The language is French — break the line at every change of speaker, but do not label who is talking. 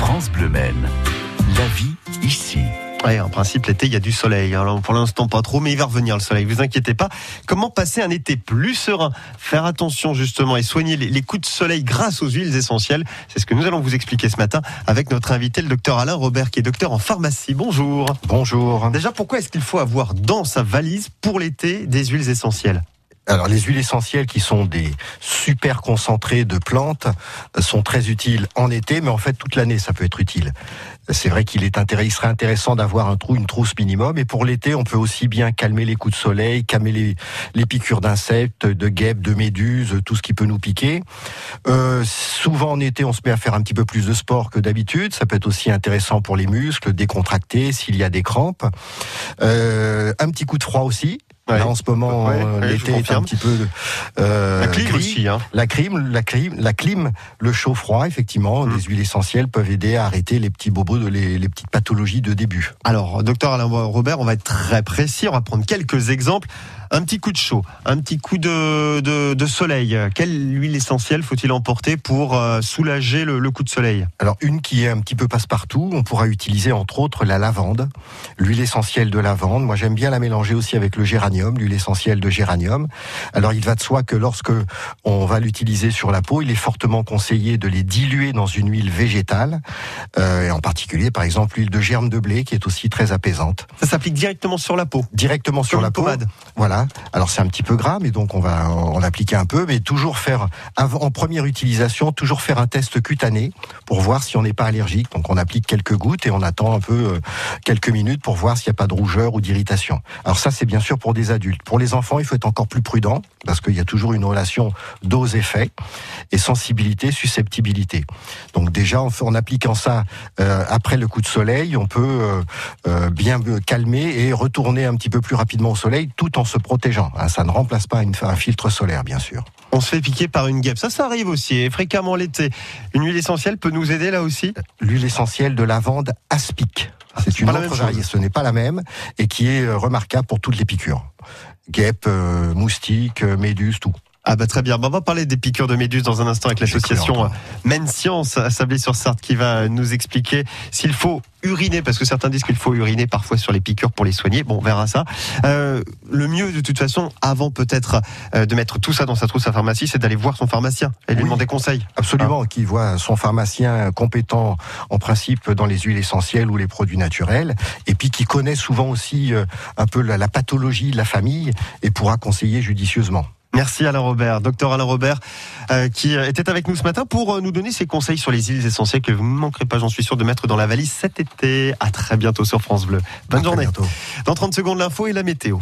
France Bleu Maine. La vie ici.
Ouais, en principe, l'été, il y a du soleil. Alors, pour l'instant, pas trop, mais il va revenir le soleil. Vous inquiétez pas. Comment passer un été plus serein? Faire attention, justement, et soigner les, les coups de soleil grâce aux huiles essentielles. C'est ce que nous allons vous expliquer ce matin avec notre invité, le docteur Alain Robert, qui est docteur en pharmacie. Bonjour.
Bonjour.
Déjà, pourquoi est-ce qu'il faut avoir dans sa valise pour l'été des huiles essentielles?
Alors les huiles essentielles qui sont des super concentrés de plantes euh, sont très utiles en été, mais en fait toute l'année ça peut être utile. C'est vrai qu'il est il serait intéressant d'avoir un trou, une trousse minimum, et pour l'été on peut aussi bien calmer les coups de soleil, calmer les, les piqûres d'insectes, de guêpes, de méduses, tout ce qui peut nous piquer. Euh, souvent en été on se met à faire un petit peu plus de sport que d'habitude. Ça peut être aussi intéressant pour les muscles, décontracter s'il y a des crampes. Euh, un petit coup de froid aussi.
Ouais.
Là, en ce moment,
Ouais,
euh,
ouais,
l'été est un petit peu euh,
La clim
gris.
aussi, hein.
La clim, la clim, la clim, le chaud-froid, effectivement,
Mm.
les huiles essentielles peuvent aider à arrêter les petits bobos, de les, les petites pathologies de début.
Alors, docteur Alain Robert, on va être très précis. On va prendre quelques exemples. Un petit coup de chaud, un petit coup de, de, de soleil. Quelle huile essentielle faut-il emporter pour euh, soulager le, le coup de soleil?
Alors une qui est un petit peu passe-partout, on pourra utiliser entre autres la lavande, l'huile essentielle de lavande. Moi j'aime bien la mélanger aussi avec le géranium, l'huile essentielle de géranium. Alors il va de soi que lorsque on va l'utiliser sur la peau, il est fortement conseillé de les diluer dans une huile végétale, euh, et en particulier par exemple l'huile de germe de blé qui est aussi très apaisante.
Ça s'applique directement sur la peau.
Directement sur la peau.
pommade.
Alors c'est un petit peu gras, mais donc on va en appliquer un peu, mais toujours faire en première utilisation, toujours faire un test cutané pour voir si on n'est pas allergique. Donc on applique quelques gouttes et on attend un peu euh, quelques minutes pour voir s'il n'y a pas de rougeur ou d'irritation. Alors ça c'est bien sûr pour des adultes. Pour les enfants, il faut être encore plus prudent parce qu'il y a toujours une relation dose-effet et sensibilité, susceptibilité. Donc déjà en, appliquant ça euh, après le coup de soleil, on peut euh, euh, bien me calmer et retourner un petit peu plus rapidement au soleil tout en se protégeant. hein. Ça ne remplace pas une- un filtre solaire, bien sûr.
On se fait piquer par une guêpe. Ça, ça arrive aussi, et fréquemment l'été. Une huile essentielle peut nous aider là aussi?
L'huile essentielle de lavande aspic. C'est une
pas
autre variété, ce n'est pas la même, et qui est remarquable pour toutes les piqûres. Guêpes, euh, moustiques, euh, méduses, tout.
Ah bah très bien. Bah, on va parler des piqûres de méduses dans un instant avec l'association Maine Science à Sablé-sur-Sarthe qui va nous expliquer s'il faut uriner, parce que certains disent qu'il faut uriner parfois sur les piqûres pour les soigner. Bon, on verra ça. Euh, le mieux de toute façon, avant peut-être euh, de mettre tout ça dans sa trousse à pharmacie, c'est d'aller voir son pharmacien et lui
Oui.
demander conseil.
Absolument, qui voit son pharmacien compétent en principe dans les huiles essentielles ou les produits naturels, et puis qui connaît souvent aussi euh, un peu la, la pathologie de la famille et pourra conseiller judicieusement.
Merci Alain Robert, docteur Alain Robert, euh, qui euh, était avec nous ce matin pour euh, nous donner ses conseils sur les huiles essentielles que vous ne manquerez pas, j'en suis sûr, de mettre dans la valise cet été. À très bientôt sur France Bleu. Bonne
À
journée.
bientôt.
Dans 30 secondes, l'info et la météo.